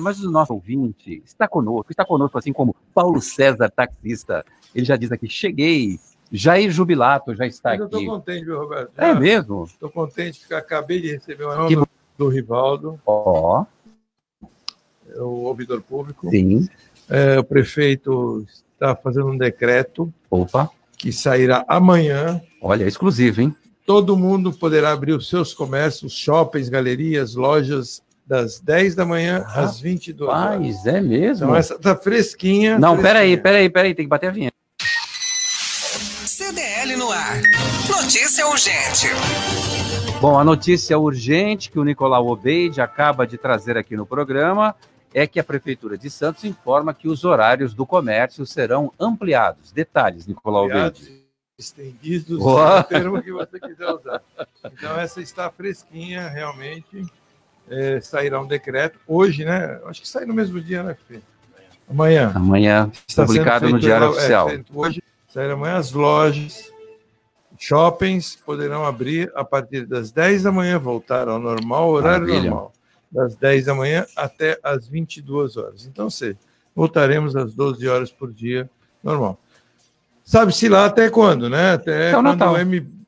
Mas o nosso ouvinte está conosco, está conosco, assim como Paulo César, taxista. Ele já diz aqui: cheguei, Jair Jubilato já está Mas aqui. eu estou contente, viu, Roberto? É mesmo? Estou contente porque acabei de receber uma Que nota do Rivaldo, Ó, é o ouvidor público. sim. É, o prefeito está fazendo um decreto Opa, que sairá amanhã. olha, exclusivo, hein? Todo mundo poderá abrir os seus comércios, shoppings, galerias, lojas, das 10 da manhã às 22 horas. Paz, é mesmo? Então essa tá fresquinha. Não, fresquinha. peraí, peraí, peraí, tem que bater a vinheta. CDL no ar. Notícia urgente. Bom, a notícia urgente que o Nicolau Obeide acaba de trazer aqui no programa é que a Prefeitura de Santos informa que os horários do comércio serão ampliados. Detalhes, Nicolau Ampliados, Obeide. Estendidos, o termo que você quiser usar. Então, essa está fresquinha, realmente. É, sairá um decreto hoje, né? Acho que sai no mesmo dia, né, Fê? Amanhã. Amanhã, Está publicado no Diário é, Oficial. feito hoje, sairá amanhã as lojas, shoppings poderão abrir a partir das 10 da manhã, voltar ao normal, horário Maravilha. normal, das 10 da manhã até as 22 horas. Então, se voltaremos às 12 horas por dia, normal. Sabe-se lá até quando, né? Até Até o quando Natal. o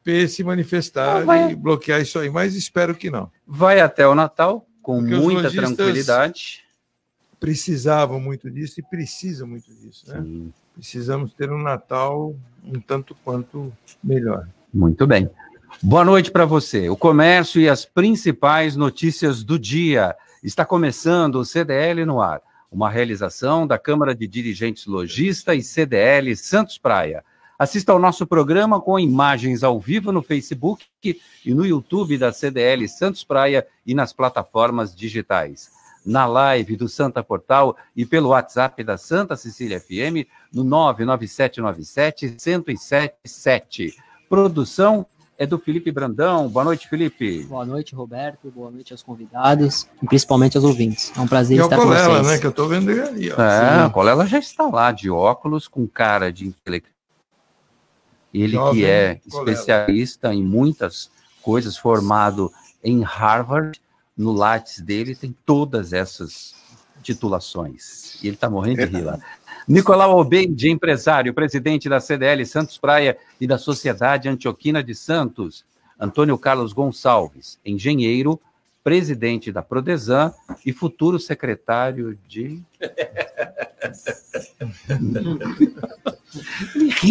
MP se manifestar Ah, vai. e bloquear isso aí, mas espero que não. Vai até o Natal, com Porque muita tranquilidade. Precisavam muito disso e precisam muito disso, né? Sim, Precisamos ter um Natal um tanto quanto melhor. muito bem. Boa noite para você. O comércio e as principais notícias do dia. Está começando o CDL no ar, uma realização da Câmara de Dirigentes Logista e CDL Santos Praia. Assista ao nosso programa com imagens ao vivo no Facebook e no YouTube da CDL Santos Praia e nas plataformas digitais. Na live do Santa Portal e pelo WhatsApp da Santa Cecília FM no 99797 1077. Produção é do Felipe Brandão. Boa noite, Felipe. Boa noite, Roberto. Boa noite aos convidados e principalmente aos ouvintes. É um prazer E o estar com Colela, vocês. né? Que eu tô vendo ali, ó. É, Sim. a Colela já está lá de óculos, com cara de intelectual. Ele Jovem que é Colela. especialista em muitas coisas, formado em Harvard, no Lattes dele tem todas essas titulações. E ele está morrendo de rir lá. Nicolau Obeide, empresário, presidente da CDL Santos Praia e da Sociedade Antioquina de Santos. Antônio Carlos Gonçalves, engenheiro, presidente da Prodesan e futuro secretário de.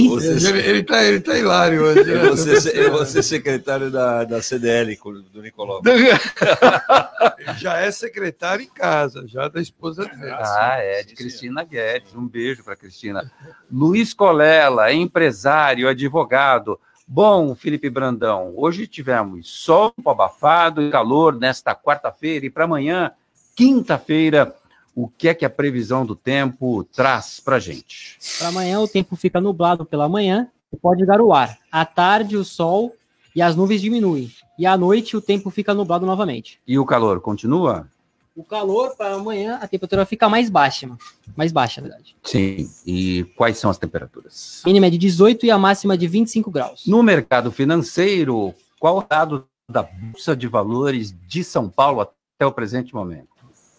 Você, Ele, ele, tá, ele tá hilário hoje. né? eu, vou ser, eu vou ser secretário da, da CDL do Nicolau. Já é secretário em casa, já da esposa dele. Ah, é, de Cristina Guedes. Um beijo para Cristina. Luiz Colela, empresário, advogado. Bom, Felipe Brandão, hoje tivemos sol abafado e calor nesta quarta-feira e para amanhã, quinta-feira, o que é que a previsão do tempo traz para gente? Para amanhã o tempo fica nublado pela manhã e pode garoar. À tarde o sol e as nuvens diminuem. E à noite o tempo fica nublado novamente. E o calor continua? O calor para amanhã a temperatura fica mais baixa, mais baixa, na verdade. Sim. E quais são as temperaturas? Mínima é de 18 e a máxima de 25 graus. No mercado financeiro, qual o dado da Bolsa de Valores de São Paulo até o presente momento?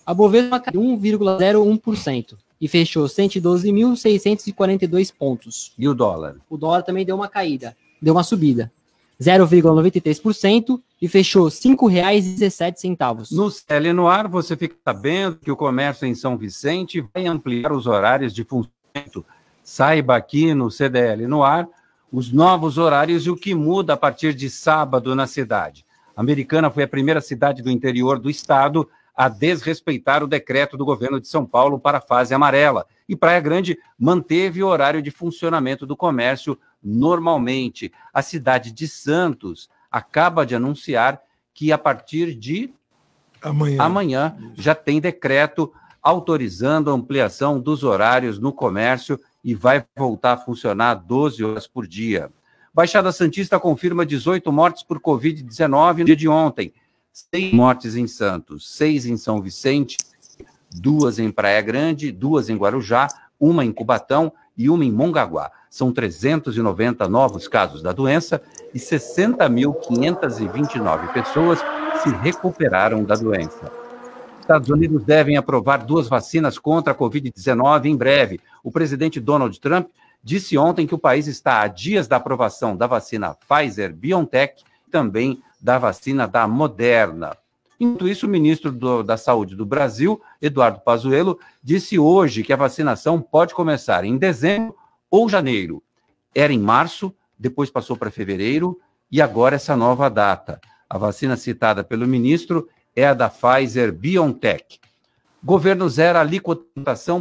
A Bovespa caiu 1,01% e fechou 112.642 pontos. E o dólar? O dólar também deu uma caída, deu uma subida. 0,93% e fechou R$ 5,17. No CL no ar, você fica sabendo que o comércio em São Vicente vai ampliar os horários de funcionamento. Saiba aqui no CDL no ar os novos horários e o que muda a partir de sábado na cidade. A Americana foi a primeira cidade do interior do estado a desrespeitar o decreto do governo de São Paulo para a fase amarela. E Praia Grande manteve o horário de funcionamento do comércio normalmente. A cidade de Santos acaba de anunciar que a partir de Amanhã. amanhã já tem decreto autorizando a ampliação dos horários no comércio e vai voltar a funcionar 12 horas por dia. Baixada Santista confirma 18 mortes por Covid-19 no dia de ontem. Seis mortes em Santos, seis em São Vicente, duas em Praia Grande, duas em Guarujá, uma em Cubatão e uma em Mongaguá. São 390 novos casos da doença e 60.529 pessoas se recuperaram da doença. Estados Unidos devem aprovar duas vacinas contra a Covid-19 em breve. O presidente Donald Trump disse ontem que o país está a dias da aprovação da vacina Pfizer-BioNTech também da vacina da Moderna. Enquanto isso, o ministro do, da Saúde do Brasil, Eduardo Pazuello, disse hoje que a vacinação pode começar em dezembro ou janeiro. Era em março, depois passou para fevereiro e agora essa nova data. A vacina citada pelo ministro é a da Pfizer BioNTech. Governo zera a alíquota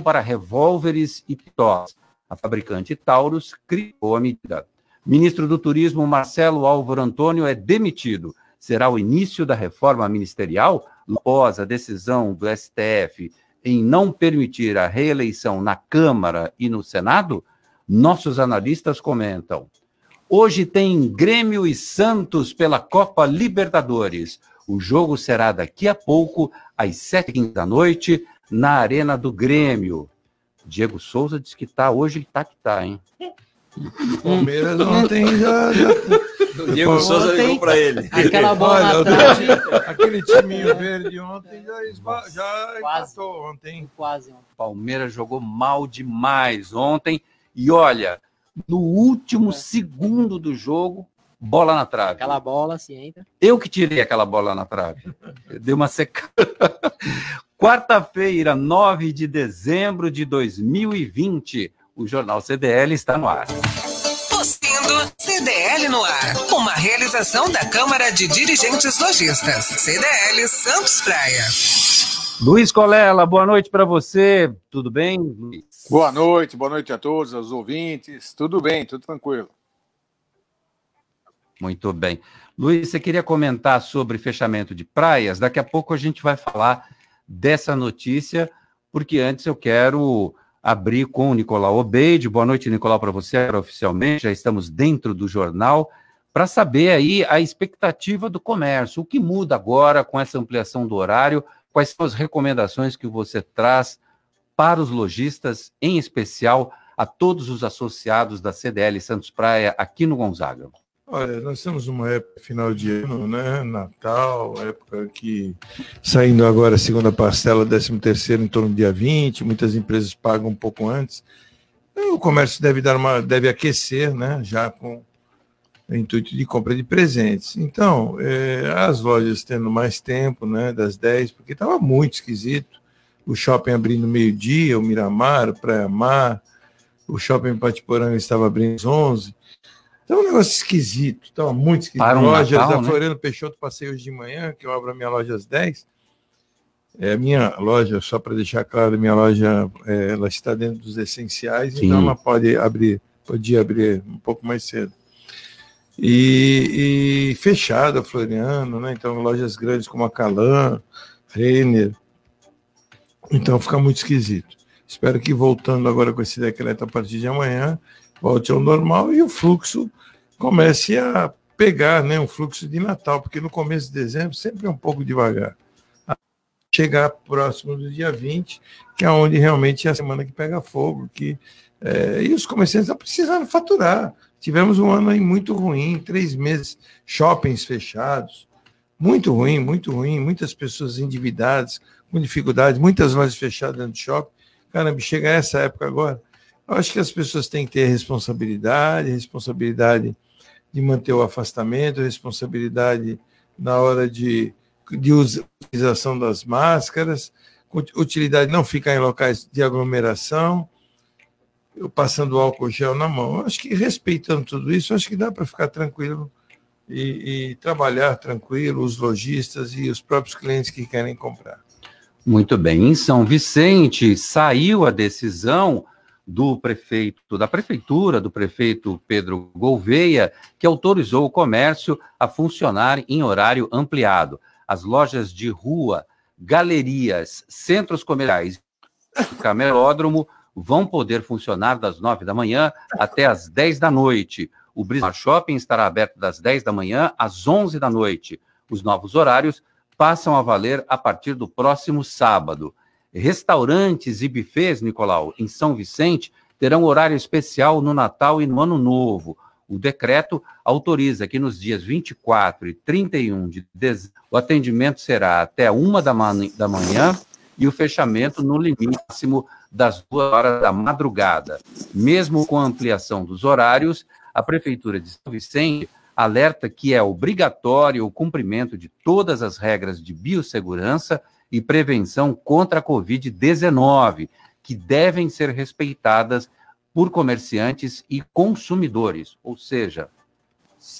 para revólveres e pistolas. A fabricante Taurus criou a medida. Ministro do Turismo Marcelo Álvaro Antônio é demitido. Será o início da reforma ministerial após a decisão do STF em não permitir a reeleição na Câmara e no Senado? Nossos analistas comentam. Hoje tem Grêmio e Santos pela Copa Libertadores. O jogo será daqui a pouco, às sete da noite, na Arena do Grêmio. Diego Souza diz que tá hoje, tá que tá, hein? Palmeiras ontem já. já... O Diego Souza Ontem- ligou para ele. Aquela bola Olha. Aquele timinho verde ontem já, esba... já Quase. empatou ontem. Quase. ó. Palmeiras jogou mal demais ontem. E olha, no último segundo do jogo, bola na trave. Aquela bola, se entra. Eu que tirei aquela bola na trave. Eu dei uma secada. Quarta-feira, 9 de dezembro de 2020. O Jornal CDL está no ar. Tossindo CDL no ar. Uma realização da Câmara de Dirigentes Lojistas. CDL Santos Praia. Luiz Colela, boa noite para você. Tudo bem, Luiz? Boa noite, boa noite a todos, aos ouvintes. Tudo bem, tudo tranquilo. Muito bem. Luiz, você queria comentar sobre fechamento de praias? Daqui a pouco a gente vai falar dessa notícia, porque antes eu quero abrir com o Nicolau Obeide. Boa noite, Nicolau, para você oficialmente. Já estamos dentro do jornal para saber aí a expectativa do comércio. O que muda agora com essa ampliação do horário? Quais são as recomendações que você traz para os lojistas, em especial a todos os associados da CDL Santos Praia aqui no Gonzaga? Olha, nós estamos numa época final de ano, né? Natal, época que saindo agora a segunda parcela, 13 terceiro em torno do dia 20, muitas empresas pagam um pouco antes. O comércio deve dar uma, deve aquecer, né? Já com o intuito de compra de presentes. Então, eh, as lojas tendo mais tempo, né? Das 10, porque estava muito esquisito. O shopping abrindo meio-dia, o Miramar, o Praia Mar, o shopping Patiporanga estava abrindo às 11. Então, um negócio esquisito, estava muito esquisito. Para um Lojas Natal, da né? Floriano Peixoto passei hoje de manhã, que eu abro a minha loja às 10. É, a minha loja, só para deixar claro, minha loja é, ela está dentro dos essenciais, Sim. então ela pode abrir, podia abrir um pouco mais cedo. E, e fechada, Floriano, né? Então, lojas grandes como a Calan, Renner. Então, fica muito esquisito. Espero que voltando agora com esse decreto a partir de amanhã, volte ao normal e o fluxo comece a pegar, né? Um fluxo de Natal, porque no começo de dezembro sempre é um pouco devagar. Chegar próximo do dia 20, que é onde realmente é a semana que pega fogo, que é, e os comerciantes estão precisando faturar. Tivemos um ano aí muito ruim, três meses, shoppings fechados, muito ruim, muito ruim, muitas pessoas endividadas, com dificuldades, muitas lojas fechadas dentro do shopping. Caramba, chega essa época agora. Eu acho que as pessoas têm que ter responsabilidade, responsabilidade de manter o afastamento, responsabilidade na hora de, de utilização das máscaras, utilidade de não ficar em locais de aglomeração, eu passando álcool gel na mão. Eu acho que respeitando tudo isso, acho que dá para ficar tranquilo e, e trabalhar tranquilo, os lojistas e os próprios clientes que querem comprar. Muito bem. Em São Vicente, saiu a decisão do prefeito, da prefeitura, do prefeito Pedro Gouveia, que autorizou o comércio a funcionar em horário ampliado. As lojas de rua, galerias, centros comerciais, camelódromo vão poder funcionar das nove da manhã até as dez da noite. O Brismar Shopping estará aberto das dez da manhã às onze da noite. Os novos horários passam a valer a partir do próximo sábado. Restaurantes e bufês, Nicolau, em São Vicente, terão horário especial no Natal e no Ano Novo. O decreto autoriza que nos dias 24 e 31 de dezembro o atendimento será até uma da, man da manhã e o fechamento no limite das duas horas da madrugada. Mesmo com a ampliação dos horários, a Prefeitura de São Vicente alerta que é obrigatório o cumprimento de todas as regras de biossegurança e prevenção contra a Covid-19, que devem ser respeitadas por comerciantes e consumidores. Ou seja,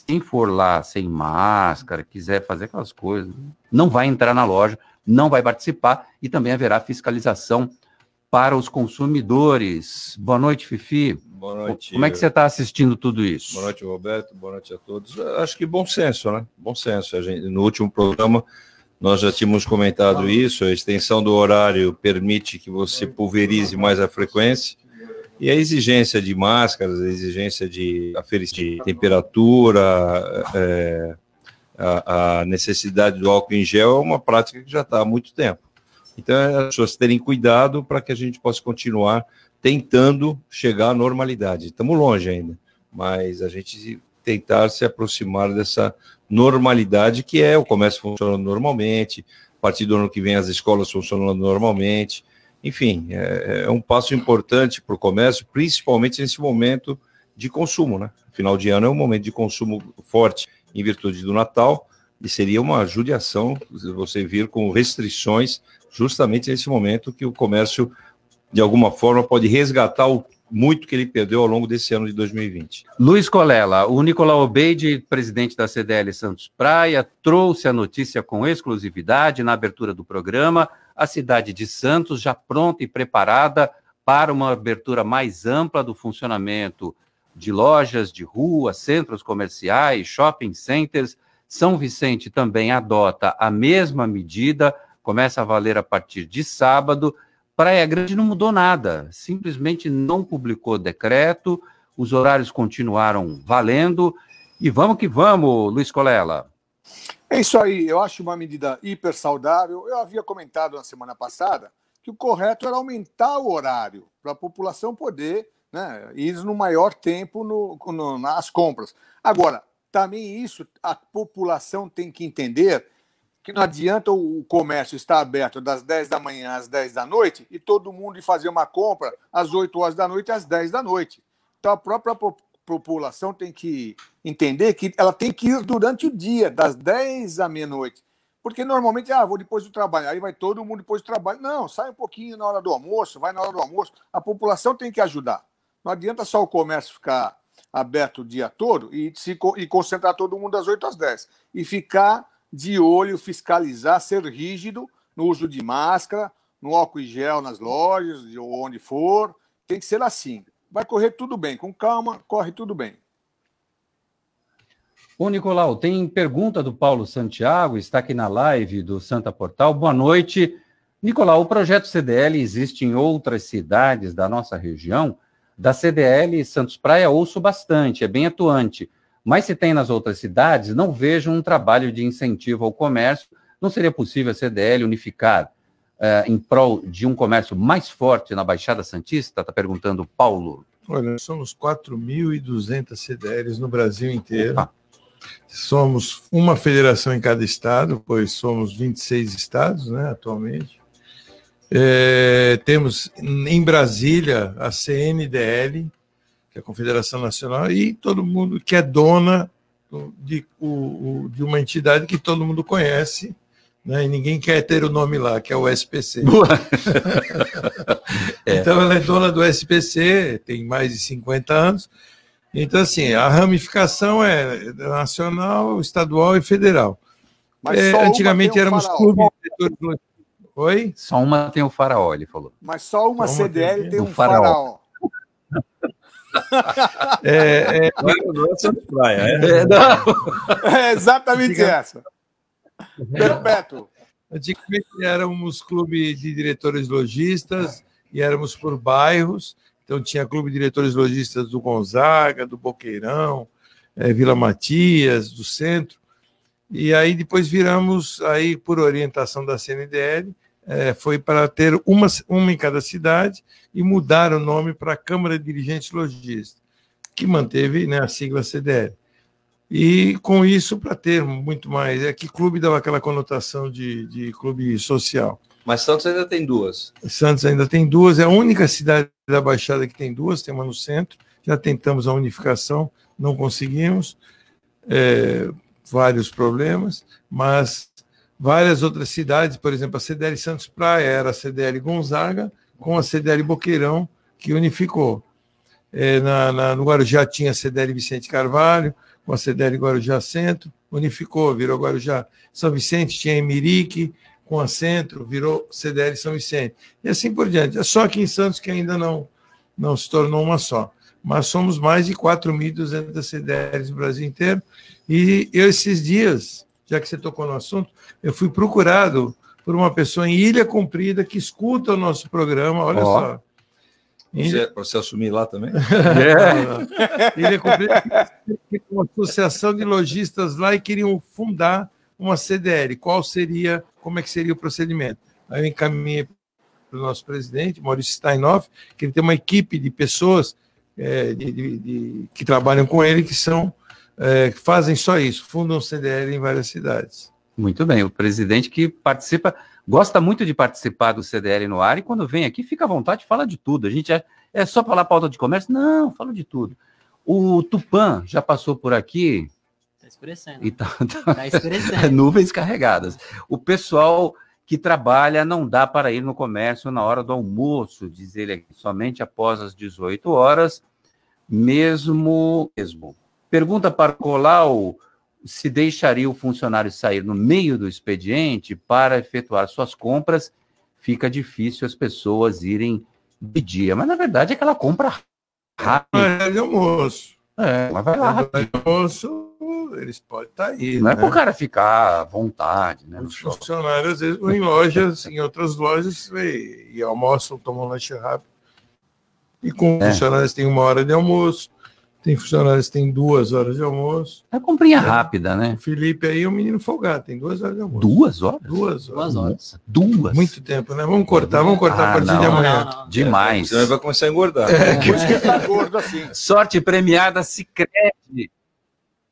quem for lá sem máscara, quiser fazer aquelas coisas, não vai entrar na loja, não vai participar e também haverá fiscalização para os consumidores. Boa noite, Fifi. Boa noite. Como é que você está assistindo tudo isso? Boa noite, Roberto. Boa noite a todos. Acho que bom senso, né? Bom senso. Gente, no último programa, nós já tínhamos comentado isso. A extensão do horário permite que você pulverize mais a frequência. E a exigência de máscaras, a exigência de, de temperatura, é, a, a necessidade do álcool em gel é uma prática que já está há muito tempo. Então, é as pessoas terem cuidado para que a gente possa continuar tentando chegar à normalidade. Estamos longe ainda, mas a gente tentar se aproximar dessa normalidade que é o comércio funcionando normalmente, a partir do ano que vem as escolas funcionando normalmente. Enfim, é, é um passo importante para o comércio, principalmente nesse momento de consumo, né? Final de ano é um momento de consumo forte em virtude do Natal, e seria uma judiação você vir com restrições justamente nesse momento que o comércio, de alguma forma, pode resgatar o muito que ele perdeu ao longo desse ano de 2020. Luiz Colela, o Nicolau Obeide, presidente da CDL Santos Praia, trouxe a notícia com exclusividade na abertura do programa. A cidade de Santos já pronta e preparada para uma abertura mais ampla do funcionamento de lojas de rua, centros comerciais, shopping centers. São Vicente também adota a mesma medida começa a valer a partir de sábado. Praia Grande não mudou nada, simplesmente não publicou decreto, os horários continuaram valendo. E vamos que vamos, Luiz Colela. É isso aí, eu acho uma medida hiper saudável. Eu havia comentado na semana passada que o correto era aumentar o horário para a população poder né, ir no maior tempo no, no, nas compras. Agora, também isso a população tem que entender que não adianta o comércio estar aberto das 10 da manhã às 10 da noite e todo mundo ir fazer uma compra às 8 horas da noite às 10 da noite. Então a própria população tem que entender que ela tem que ir durante o dia, das 10 à meia-noite. Porque normalmente, ah, vou depois do trabalho, aí vai todo mundo depois do trabalho. Não, sai um pouquinho na hora do almoço, vai na hora do almoço. A população tem que ajudar. Não adianta só o comércio ficar aberto o dia todo e, se, e concentrar todo mundo das 8 às 10. E ficar de olho, fiscalizar, ser rígido no uso de máscara, no álcool e gel nas lojas, ou onde for. Tem que ser assim. Vai correr tudo bem, com calma, corre tudo bem. Ô, Nicolau, tem pergunta do Paulo Santiago, está aqui na live do Santa Portal. Boa noite. Nicolau, o projeto CDL existe em outras cidades da nossa região? Da CDL Santos Praia ouço bastante, é bem atuante. Mas se tem nas outras cidades, não vejo um trabalho de incentivo ao comércio. Não seria possível a CDL unificar uh, em prol de um comércio mais forte na Baixada Santista? Está perguntando Paulo. Olha, somos 4.200 CDLs no Brasil inteiro. Somos uma federação em cada estado, pois somos 26 estados né, atualmente. É, temos em Brasília a CNDL, que é a Confederação Nacional, e todo mundo que é dona de, o, de uma entidade que todo mundo conhece, né? e ninguém quer ter o nome lá, que é o SPC. é. Então ela é dona do SPC, tem mais de 50 anos. Então, assim, a ramificação é nacional, estadual e federal. É, antigamente éramos clubes Oi? Só uma tem o faraó, ele falou. Mas só uma Só uma CDL tem- tem o um faraó. faraó. É, é, é Santos Praia, é? É, não. É exatamente Diga. essa. Perpétuo. Antigamente éramos clube de diretores lojistas e éramos por bairros. Então tinha clube de diretores lojistas do Gonzaga, do Boqueirão, eh, Vila Matias, do Centro. E aí depois viramos, aí por orientação da CNDL, eh, foi para ter uma, uma em cada cidade e mudar o nome para Câmara de Dirigentes Lojistas, que manteve né, a sigla CDL. E com isso, para ter muito mais. É que clube dava aquela conotação de, de clube social. Mas Santos ainda tem duas. Santos ainda tem duas, é a única cidade da Baixada que tem duas, tem uma no centro. Já tentamos a unificação, não conseguimos, é, vários problemas, mas várias outras cidades, por exemplo, a CDL Santos Praia era a CDL Gonzaga com a CDL Boqueirão, que unificou. É, na, na- no Guarujá tinha a CDL Vicente Carvalho, com a CDL Guarujá Centro, unificou, virou Guarujá São Vicente, tinha Emirique, com a Centro, virou CDL São Vicente. E assim por diante. É só aqui em Santos que ainda não, não se tornou uma só. Mas somos mais de 4.200 CDLs no Brasil inteiro. E eu, esses dias, já que você tocou no assunto, eu fui procurado por uma pessoa em Ilha Comprida que escuta o nosso programa. Olha Ó. só. Ilha, Você, você assumir lá também? É. Ilha Comprida uma associação de lojistas lá e queriam fundar uma CDL. Qual seria, como é que seria o procedimento? Aí eu encaminhei para o nosso presidente, Maurício Steinoff, que ele tem uma equipe de pessoas é, de- de- de- que trabalham com ele, que são é, que fazem só isso, fundam CDL em várias cidades. Muito bem, o presidente que participa, gosta muito de participar do CDL no ar e quando vem aqui fica à vontade, fala de tudo. A gente é, é só falar pauta de comércio? Não, fala de tudo. O Tupan já passou por aqui Tá escurecendo. e tá, tá- Tá escurecendo. nuvens carregadas. O pessoal que trabalha não dá para ir no comércio na hora do almoço, diz ele aqui, somente após as 18 horas, mesmo. mesmo. Pergunta para Colau se deixaria o funcionário sair no meio do expediente para efetuar suas compras. Fica difícil as pessoas irem de dia, mas na verdade é aquela compra rápida. Mas é de almoço. É, mas vai lá É rápido. de almoço, eles podem estar aí. Não é né? para o cara ficar à vontade, né? Os funcionários, às vezes, ou em lojas, em outras lojas, e, e almoçam, tomam lanche rápido. E com É. funcionários tem uma hora de almoço, tem funcionários que têm duas horas de almoço. É comprinha rápida, né? O Felipe aí é um menino folgado, tem duas horas de almoço. Duas horas? Duas horas. Duas horas. Duas. Muito tempo, né? Vamos cortar, vamos cortar Ah, a partir não, de não, amanhã. não. Demais. Senão ele vai começar a engordar. Por isso que ele tá gordo assim. Sorte premiada Sicredi.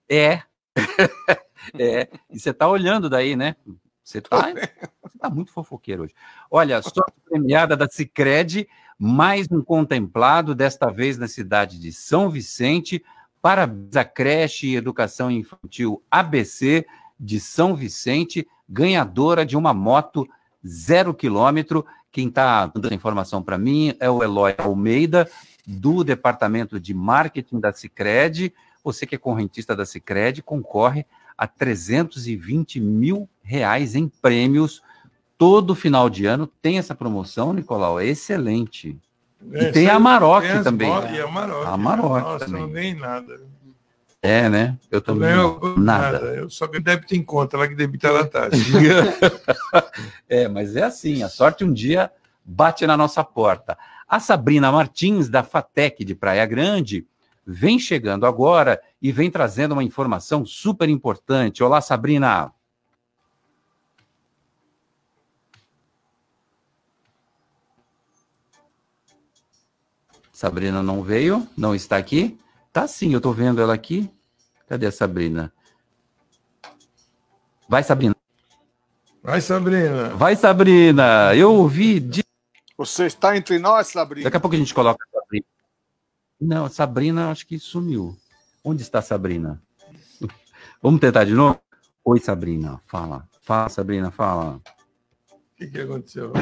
É. é. E você tá olhando daí, né? Você tá, você tá muito fofoqueiro hoje. Olha, sorte premiada da Sicredi, mais um contemplado, desta vez na cidade de São Vicente, parabéns à creche e educação infantil ABC de São Vicente, ganhadora de uma moto zero quilômetro. Quem está dando essa informação para mim é o Eloy Almeida, do departamento de marketing da Cicred. Você que é correntista da Cicred concorre a 320 mil reais em prêmios. Todo final de ano tem essa promoção, Nicolau. É excelente. É, E tem a aí, Amarok tem também. motos E a Amarok. A Amarok Nossa, também. não ganhei nada. É, né? Eu também. não. Nada. Eu só ganhei débito em conta, lá que debitaram a taxa. é, mas é assim, a sorte um dia bate na nossa porta. A Sabrina Martins, da FATEC de Praia Grande, vem chegando agora e vem trazendo uma informação super importante. Olá, Sabrina. Sabrina não veio, não está aqui. Tá sim, eu estou vendo ela aqui. Cadê a Sabrina? Vai, Sabrina. Vai, Sabrina. Vai, Sabrina. Eu ouvi. de- Você está entre nós, Sabrina. Daqui a pouco a gente coloca a Sabrina. Não, Sabrina acho que sumiu. Onde está a Sabrina? Vamos tentar de novo? Oi, Sabrina. Fala. Fala, Sabrina, fala. O que, que aconteceu?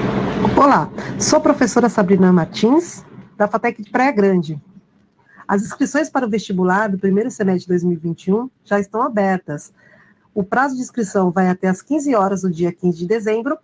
Olá, sou a professora Sabrina Martins, da FATEC de Praia Grande. As inscrições para o vestibular do primeiro semestre de 2021 já estão abertas. O prazo de inscrição vai até às 15 horas do dia 15 de dezembro.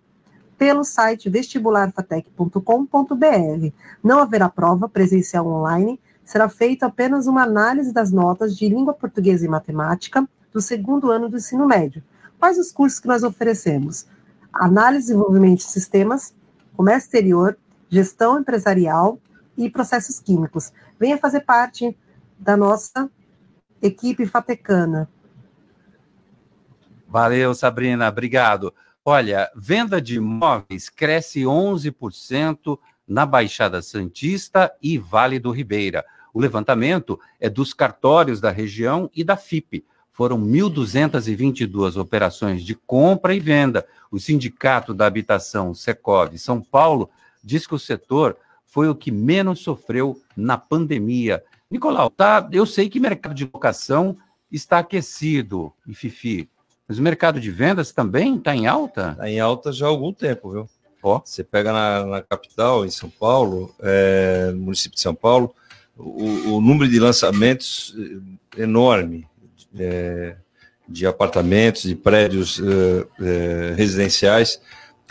pelo site vestibularfatec.com.br. Não haverá prova presencial online, será feita apenas uma análise das notas de língua portuguesa e matemática do segundo ano do ensino médio. Quais os cursos que nós oferecemos? Análise e desenvolvimento de sistemas, comércio exterior, gestão empresarial e processos químicos. Venha fazer parte da nossa equipe fatecana. Valeu, Sabrina, obrigado. Olha, venda de imóveis cresce 11% na Baixada Santista e Vale do Ribeira. O levantamento é dos cartórios da região e da FIP. Foram 1.222 operações de compra e venda. O Sindicato da Habitação, Secov, São Paulo, diz que o setor foi o que menos sofreu na pandemia. Nicolau, tá, eu sei que o mercado de locação está aquecido, e Fifi, mas o mercado de vendas também está em alta? Está em alta já há algum tempo, viu? Ó. Você pega na, na capital, em São Paulo, é, no município de São Paulo, o, o número de lançamentos é enorme é, de apartamentos, de prédios é, é, residenciais.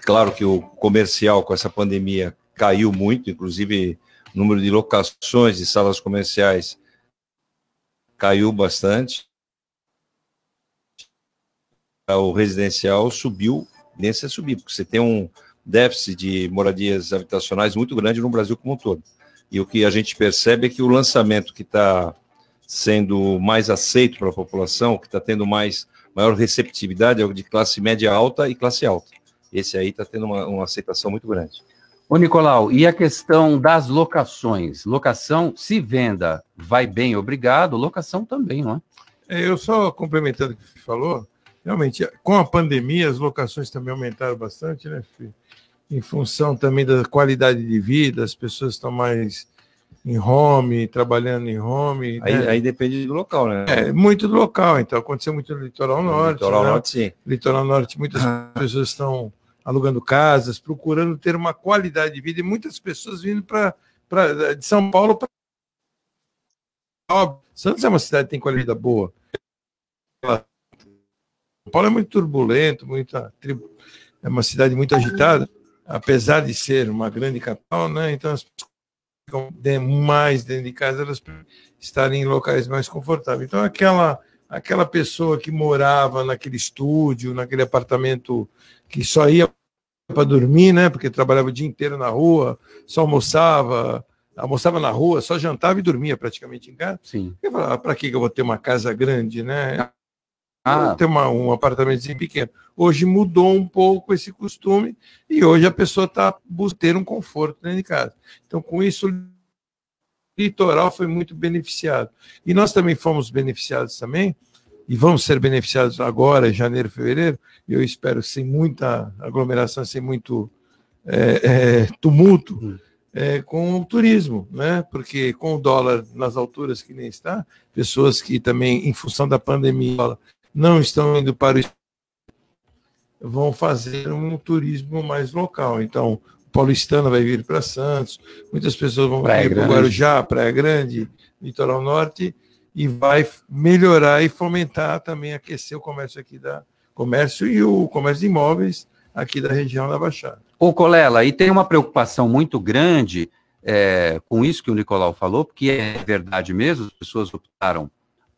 Claro que o comercial com essa pandemia caiu muito, inclusive o número de locações de salas comerciais caiu bastante. O residencial subiu, tendência a subir, porque você tem um déficit de moradias habitacionais muito grande no Brasil como um todo. E o que a gente percebe é que o lançamento que está sendo mais aceito para a população, que está tendo mais maior receptividade, é o de classe média alta e classe alta. Esse aí está tendo uma, uma aceitação muito grande. Ô, Nicolau, e a questão das locações? Locação, se venda vai bem, obrigado, locação também, não é? é eu só complementando o que você falou, realmente, com a pandemia, as locações também aumentaram bastante, né, Fih? Em função também da qualidade de vida, as pessoas estão mais em home, trabalhando em home. Aí, né? aí depende do local, né? É, muito do local. Então, aconteceu muito no litoral norte. litoral né? norte, sim. Litoral norte, muitas pessoas estão alugando casas, procurando ter uma qualidade de vida, e muitas pessoas vindo para de São Paulo para. Santos é uma cidade que tem qualidade boa. São Paulo é muito turbulento, muita é uma cidade muito agitada, apesar de ser uma grande capital, né? Então as pessoas ficam mais dentro de casa, elas estarem em locais mais confortáveis. Então aquela aquela pessoa que morava naquele estúdio, naquele apartamento que só ia para dormir, né? Porque trabalhava o dia inteiro na rua, só almoçava, almoçava na rua, só jantava e dormia praticamente em casa. Sim. para ah, que eu vou ter uma casa grande, né? Ah. Vou ter uma, um apartamentozinho pequeno. Hoje mudou um pouco esse costume e hoje a pessoa está buscando um conforto dentro de casa. Então, com isso, litoral foi muito beneficiado. E nós também fomos beneficiados também e vamos ser beneficiados agora, em janeiro, fevereiro, eu espero sem muita aglomeração, sem muito é, é, tumulto, hum. é, com o turismo, né? Porque com o dólar nas alturas que nem está, pessoas que também, em função da pandemia, não estão indo para o vão fazer um turismo mais local. Então, o paulistano vai vir para Santos, muitas pessoas vão Praia vir para Guarujá, Praia Grande, Litoral Norte, e vai melhorar e fomentar também, aquecer o comércio aqui da comércio e o comércio de imóveis aqui da região da Baixada. Ô, Colela, e tem uma preocupação muito grande é, com isso que o Nicolau falou, porque é verdade mesmo, as pessoas optaram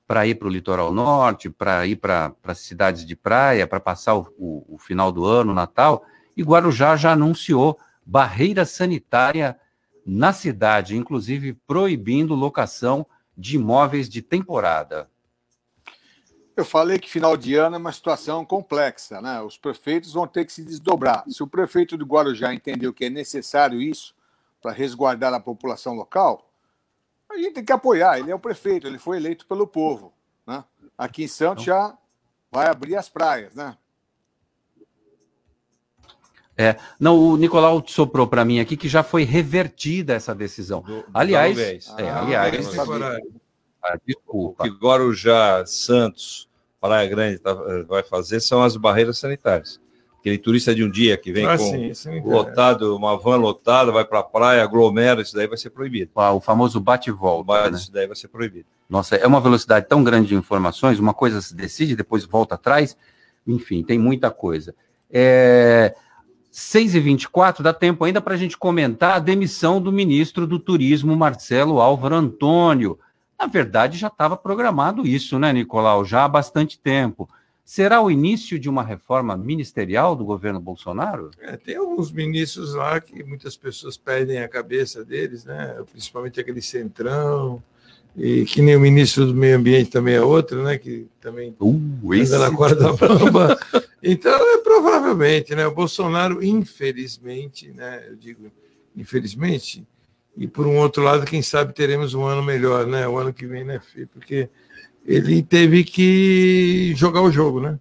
para ir para o litoral norte, para ir para as cidades de praia, para passar o, o, o, final do ano, Natal, e Guarujá já anunciou barreira sanitária na cidade, inclusive proibindo locação de imóveis de temporada? Eu falei que final de ano é uma situação complexa, né? Os prefeitos vão ter que se desdobrar. Se o prefeito de Guarujá entendeu que é necessário isso para resguardar a população local, a gente tem que apoiar. Ele é o prefeito, ele foi eleito pelo povo, né? Aqui em Santos então... já vai abrir as praias, né? É, não, o Nicolau soprou para mim aqui que já foi revertida essa decisão. Do, aliás, é, ah, aliás, ah, desculpa. O que Guarujá, Santos, Praia Grande tá, vai fazer são as barreiras sanitárias. Aquele turista de um dia que vem ah, com sim, sim, lotado, uma van lotada, vai para a praia, aglomera, isso daí vai ser proibido. Ah, o famoso bate-volta. Né? Isso daí vai ser proibido. Nossa, é uma velocidade tão grande de informações, uma coisa se decide, depois volta atrás, enfim, tem muita coisa. É, 6 e 24 dá tempo ainda para a gente comentar a demissão do ministro do Turismo, Marcelo Álvaro Antônio. Na verdade, já estava programado isso, né, Nicolau? Já há bastante tempo. Será o início de uma reforma ministerial do governo Bolsonaro? É, tem alguns ministros lá que muitas pessoas perdem a cabeça deles, né? principalmente aquele centrão, e que nem o ministro do Meio Ambiente também é outro, né? Que também uh, esse... na corda bamba. Então, é provavelmente, né? O Bolsonaro, infelizmente, né? Eu digo, infelizmente, e por um outro lado, quem sabe teremos um ano melhor, né? O ano que vem, né, Fih? Porque ele teve que jogar o jogo, né?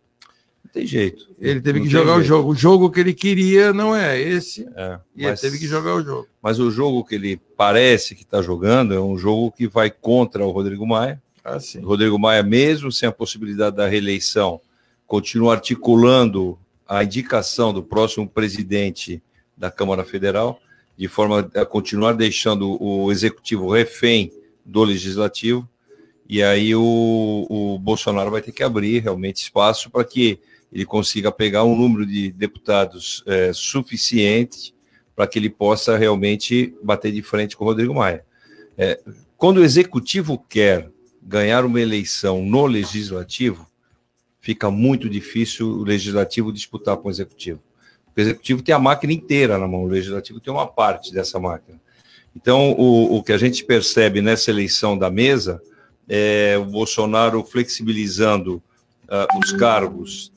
Não tem jeito. Ele teve não que jogar jeito. o jogo. O jogo que ele queria não é esse. É, e mas, ele teve que jogar o jogo. Mas o jogo que ele parece que está jogando é um jogo que vai contra o Rodrigo Maia. Ah. O Rodrigo Maia, mesmo sem a possibilidade da reeleição, continua articulando a indicação do próximo presidente da Câmara Federal, de forma a continuar deixando o executivo refém do legislativo e aí o, o Bolsonaro vai ter que abrir realmente espaço para que ele consiga pegar um número de deputados é, suficiente para que ele possa realmente bater de frente com o Rodrigo Maia. É, quando o executivo quer ganhar uma eleição no legislativo, fica muito difícil o legislativo disputar com o executivo. O executivo tem a máquina inteira na mão, o legislativo tem uma parte dessa máquina. Então, o, o que a gente percebe nessa eleição da mesa é, o Bolsonaro flexibilizando uh, os cargos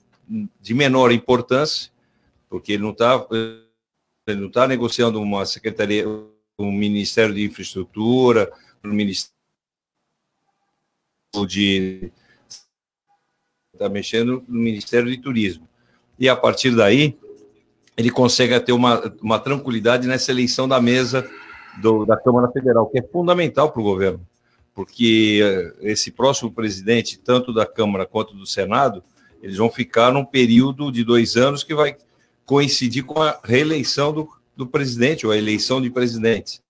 de menor importância, porque ele não está está negociando uma secretaria, um Ministério de Infraestrutura, um Ministério de está mexendo no Ministério de Turismo. E a partir daí, ele consegue ter uma, uma tranquilidade nessa eleição da mesa do, da Câmara Federal, que é fundamental para o governo porque eh, esse próximo presidente, tanto da Câmara quanto do Senado, eles vão ficar num período de dois anos que vai coincidir com a reeleição do, do presidente, ou a eleição de presidentes.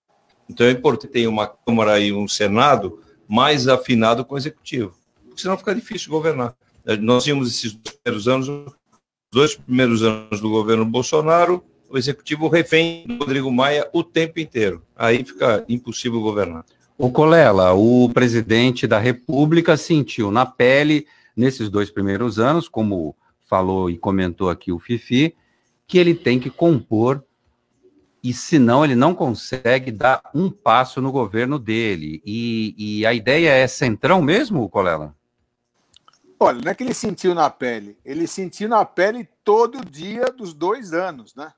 Então é importante ter uma Câmara e um Senado mais afinado com o Executivo, porque senão fica difícil governar. Eh, nós tínhamos esses dois primeiros anos, os dois primeiros anos do governo Bolsonaro, o Executivo refém do Rodrigo Maia o tempo inteiro. Aí fica impossível governar. O Colela, o presidente da República sentiu na pele, nesses dois primeiros anos, como falou e comentou aqui o Fifi, que ele tem que compor e senão ele não consegue dar um passo no governo dele. E, e, a ideia é centrão mesmo, Colela? Olha, não é que ele sentiu na pele, ele sentiu na pele todo dia dos dois anos, né?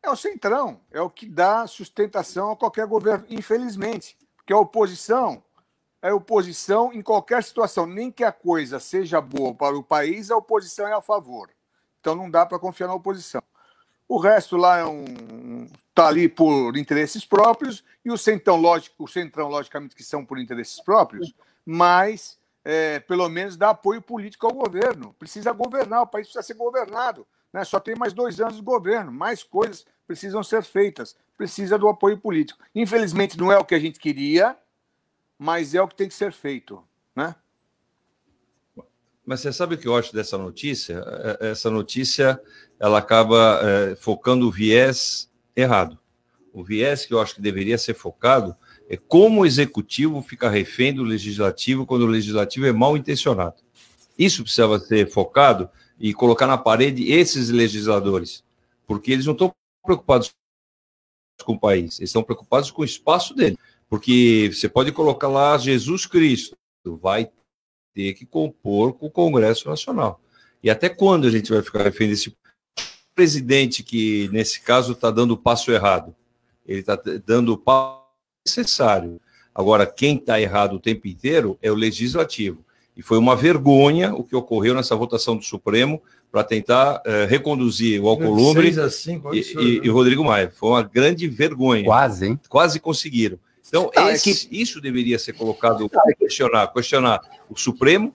É o centrão, é o que dá sustentação a qualquer governo, infelizmente. Porque a oposição é oposição em qualquer situação. Nem que a coisa seja boa para o país, a oposição é a favor. Então não dá para confiar na oposição. O resto lá é um tá ali por interesses próprios e o centrão, lógico, o centrão logicamente que são por interesses próprios, mas é, pelo menos dá apoio político ao governo. Precisa governar, o país precisa ser governado. Né? Só tem mais dois anos de governo, mais coisas precisam ser feitas precisa do apoio político. Infelizmente, não é o que a gente queria, mas é o que tem que ser feito, né? Mas você sabe o que eu acho dessa notícia? É, essa notícia ela acaba é, focando o viés errado. O viés que eu acho que deveria ser focado é como o executivo fica refém do legislativo quando o legislativo é mal intencionado. Isso precisava ser focado e colocar na parede esses legisladores, porque eles não estão preocupados com o país, eles estão preocupados com o espaço dele, porque você pode colocar lá Jesus Cristo, vai ter que compor com o Congresso Nacional. E até quando a gente vai ficar refém desse presidente que, nesse caso, está dando o passo errado? Ele está dando o passo necessário. Agora, quem está errado o tempo inteiro é o legislativo. E foi uma vergonha o que ocorreu nessa votação do Supremo para tentar uh, reconduzir o Alcolumbre e, e, e, Rodrigo Maia. Foi uma grande vergonha. Quase, hein? Quase conseguiram. Então, ah, esse, é que... isso deveria ser colocado, questionar, questionar o Supremo,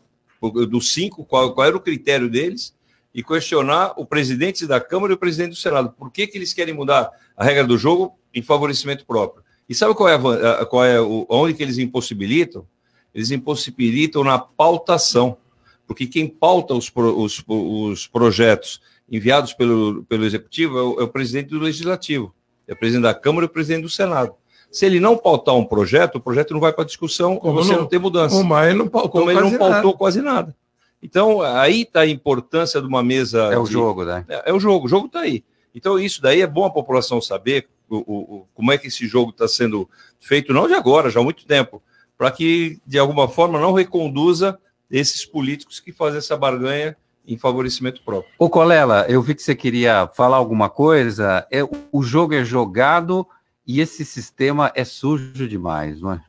dos cinco, qual, qual era o critério deles, e questionar o presidente da Câmara e o presidente do Senado. Por que, que eles querem mudar a regra do jogo em favorecimento próprio? E sabe qual é, a, qual é o, onde que eles impossibilitam? Eles impossibilitam na pautação porque quem pauta os, os, os projetos enviados pelo, pelo Executivo é o, é o presidente do Legislativo, é o presidente da Câmara e o presidente do Senado. Se ele não pautar um projeto, o projeto não vai para discussão, Como você não, não tem mudança. O Maia não pautou Como ele não pautou nada. quase nada. Então, aí está a importância de uma mesa. É o de... jogo, né? É, é, o jogo, o jogo está aí. Então, isso daí é bom a população saber o, o, como é que esse jogo está sendo feito, não de agora, já há muito tempo, para que, de alguma forma, não reconduza esses políticos que fazem essa barganha em favorecimento próprio. Ô, Colela, eu vi que você queria falar alguma coisa. É, o jogo é jogado e esse sistema é sujo demais, não é?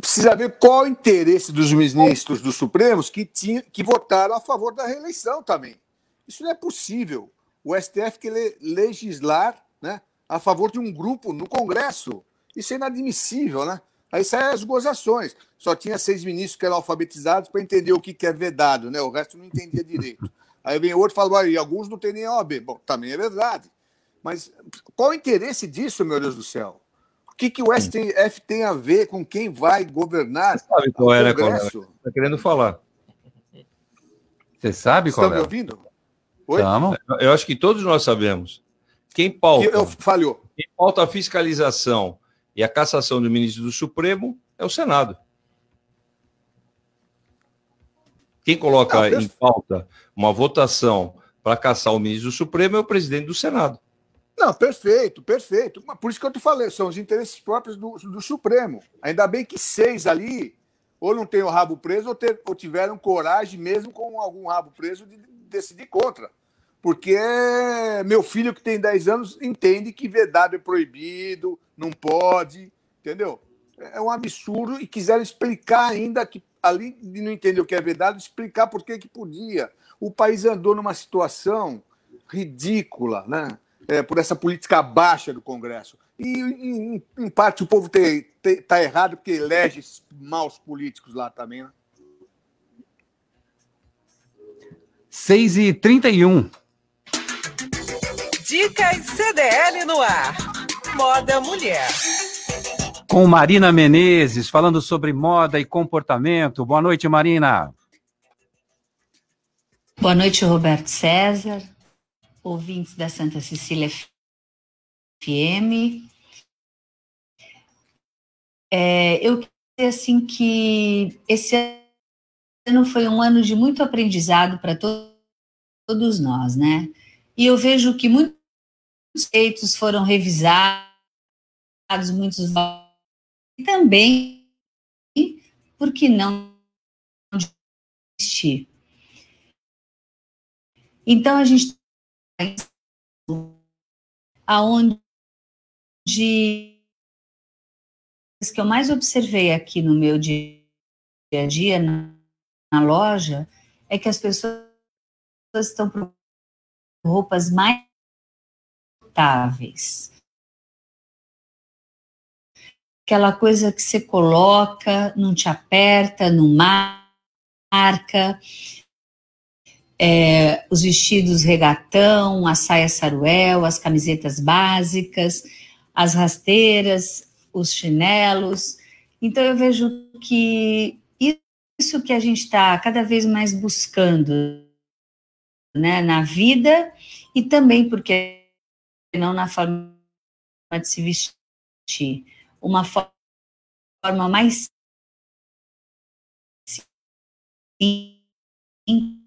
Precisa ver qual o interesse dos ministros do Supremos que, tinha, que votaram a favor da reeleição também. Isso não é possível. O STF quer legislar né, a favor de um grupo no Congresso. Isso é inadmissível, né? Aí saem as gozações. Só tinha seis ministros que eram alfabetizados para entender o que é vedado, né? O resto não entendia direito. Aí vem outro e fala, e alguns não têm nem OAB. Bom, também é verdade. Mas qual o interesse disso, meu Deus do céu? O que, que o STF tem a ver com quem vai governar? Você sabe qual era, Está querendo falar. Você sabe qual Estão é? me ouvindo? Oi? Eu acho que todos nós sabemos. Quem pauta, eu, falhou. quem pauta a fiscalização e a cassação do ministro do Supremo é o Senado. Quem coloca em pauta uma votação para caçar o ministro do Supremo é o presidente do Senado. Não, perfeito, perfeito. Por isso que eu te falei, são os interesses próprios do, do Supremo. Ainda bem que seis ali, ou não tem o rabo preso, ou, ter, ou tiveram coragem, mesmo com algum rabo preso, de decidir contra. Porque meu filho, que tem 10 anos, entende que vedado é proibido, não pode, entendeu? É um absurdo e quiseram explicar ainda que, além de não entender o que é vedado, explicar por que, que podia. O país andou numa situação ridícula, né? É, por essa política baixa do Congresso. E, em, em parte, o povo está errado porque elege maus políticos lá também. Né? 6 e 31 Dicas CDL no ar. Moda Mulher. Com Marina Menezes, falando sobre moda e comportamento. Boa noite, Marina. Boa noite, Roberto César ouvintes da Santa Cecília FM. É, eu queria assim que esse ano foi um ano de muito aprendizado para to todos nós, né? E eu vejo que muitos feitos foram revisados, muitos e também, por que não desistir? Então a gente aonde que eu mais observei aqui no meu dia a dia na, na loja é que as pessoas estão com roupas mais confortáveis. Aquela coisa que você coloca, não te aperta, não marca, é, os vestidos regatão, a saia saruel, as camisetas básicas, as rasteiras, os chinelos. Então eu vejo que isso que a gente está cada vez mais buscando né, na vida e também porque não na forma de se vestir, uma forma mais simples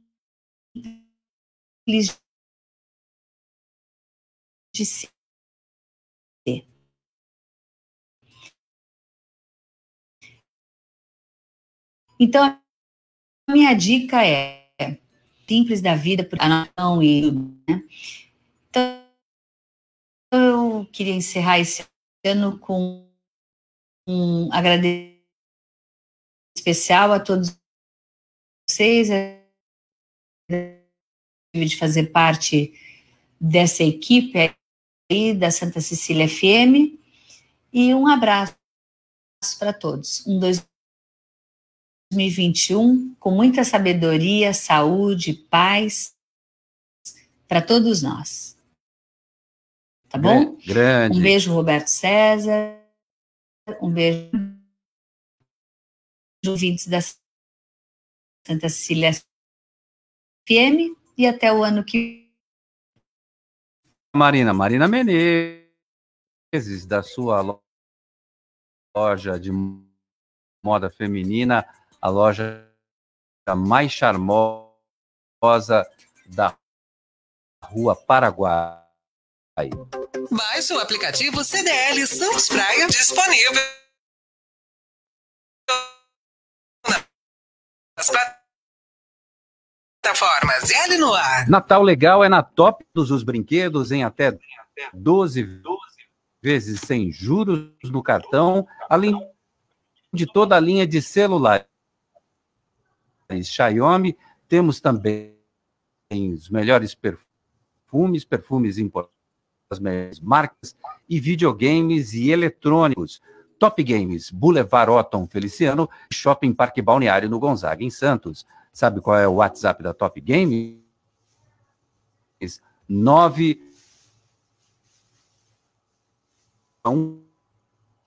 ser. Então, a minha dica é simples da vida, não e né? Então, eu queria encerrar esse ano com um agradecimento especial a todos vocês, de fazer parte dessa equipe aí da Santa Cecília FM e um abraço para todos. Um 2021 com muita sabedoria, saúde, paz para todos nós. Tá bom? Grande. Um beijo, Roberto César. Um beijo, ouvintes da Santa Cecília FM e até o ano que Marina, Marina Menezes, da sua loja de moda feminina, a loja mais charmosa da Rua Paraguai. Baixe o aplicativo CDL Santos Praia disponível nas plataformas L no ar. Natal Legal é na Top dos os brinquedos em até 12 vezes sem juros no cartão, além de toda a linha de celulares. Xiaomi, temos também os melhores perfumes, perfumes importados das melhores marcas e videogames e eletrônicos. Top Games, Boulevard Otton Feliciano, Shopping Parque Balneário no Gonzaga, em Santos. Sabe qual é o WhatsApp da Top Games? 9 um,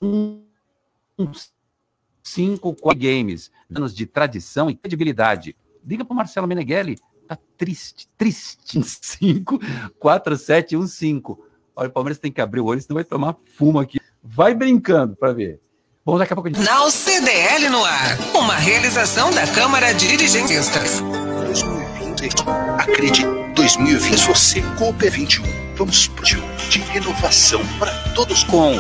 um, cinco games, anos de tradição e credibilidade. Liga para o Marcelo Meneghelli, tá triste, triste. 5 4 7 1 5. Olha, o Palmeiras tem que abrir o olho, senão vai tomar fumo aqui. Vai brincando para ver. Bom, daqui a pouco a gente... Now CDL no ar. Uma realização da Câmara de Dirigentistas. 2020, acredite, 2020, você Copa 21. Vamos pro de renovação para todos com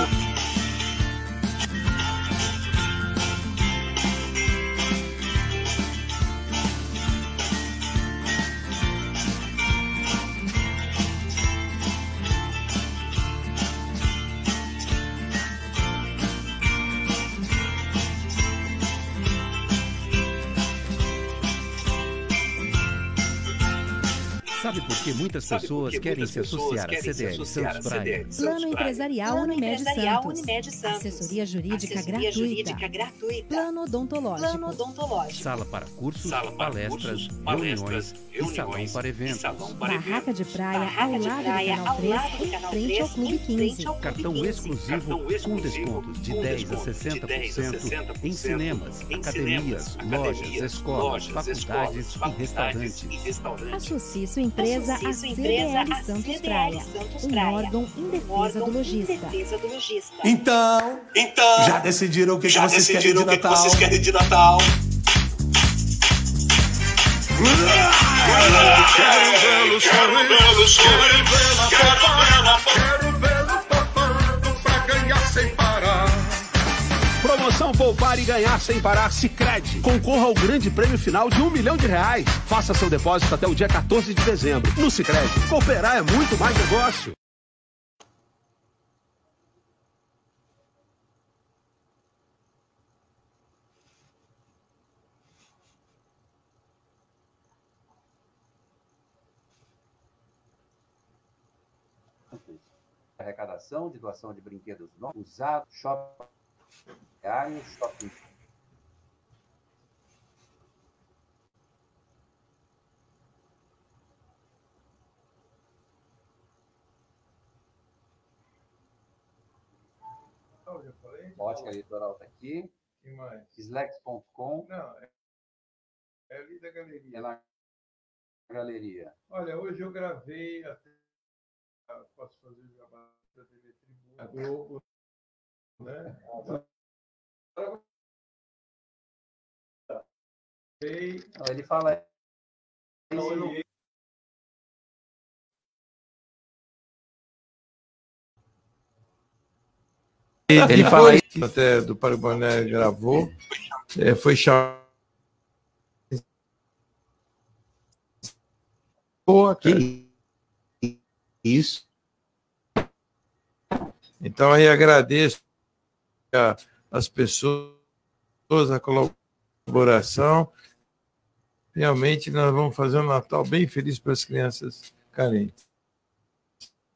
Sabe por que muitas pessoas querem se associar à CDL Santos Praia? Plano Empresarial Unimed Santos. Assessoria jurídica gratuita. Plano odontológico. Sala para cursos, palestras, reuniões e salão para eventos. Barraca de praia ao lado do Canal 3, em frente ao Clube 15. Cartão exclusivo com descontos de 10 a 60% em cinemas, academias, lojas, escolas, faculdades e restaurantes. Associe sua empresa à CDL Santos Praia, um órgão em defesa do lojista. Então, Então, já decidiram o que, que já vocês querem decidiram de o que, que Natal? vocês querem de Natal? Quero sorrir, quero vê-la Quero vê-lo Promoção Poupar e Ganhar Sem Parar Sicredi. Concorra ao grande prêmio final de um milhão de reais. Faça seu depósito até o dia 14 de dezembro. No Sicredi, cooperar é muito mais negócio. Arrecadação de doação de brinquedos usados, shopping, diário, shopping. Não, já falei? Ótica Litoral está aqui. Que mais? Slex.com Não, é, é ali da galeria. é na galeria. Olha, hoje eu gravei até. Posso fazer o jabá da TV Tribuna. Globo, né? Ele fala isso Ele fala isso. até do Paraguané gravou, é, foi chamado. Boa, cara. Que isso. Então aí agradeço a- as pessoas, a colaboração. Realmente nós vamos fazer um Natal bem feliz para as crianças carentes.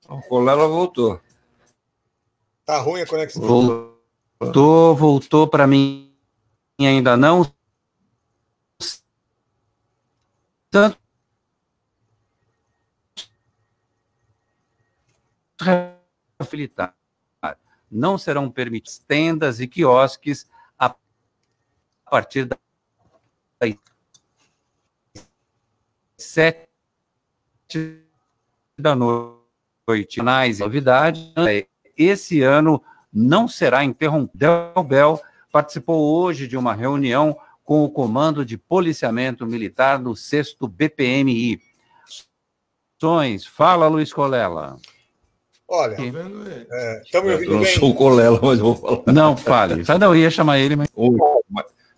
O Colela voltou. Tá ruim a conexão. Voltou, voltou para mim ainda não. Tanto facilitar. Não serão permitidas tendas e quiosques a partir das sete da noite. Mais novidade, esse ano não será interrompido. Bel participou hoje de uma reunião com o Comando de Policiamento Militar no 6 BPMI. Fala, Luiz Colela. Olha, é, estamos Eu ouvindo não bem? sou o Colela, mas vou falar. Não, fale. Não ia chamar ele, mas.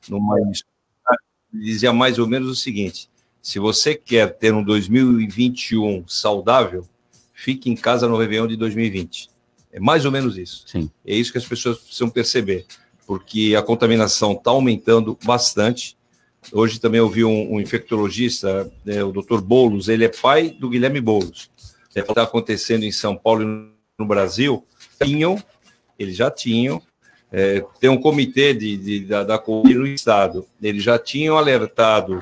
Numa, dizia mais ou menos o seguinte: se você quer ter um 2021 saudável, fique em casa no Réveillon de 2020. É mais ou menos isso. Sim. É isso que as pessoas precisam perceber, porque a contaminação está aumentando bastante. Hoje também ouvi um, um infectologista, né, o Dr. Boulos, ele é pai do Guilherme Boulos. Que está acontecendo em São Paulo e no Brasil. Tinham, eles já tinham, é, tem um comitê de, de- da, da Covid no Estado. Eles já tinham alertado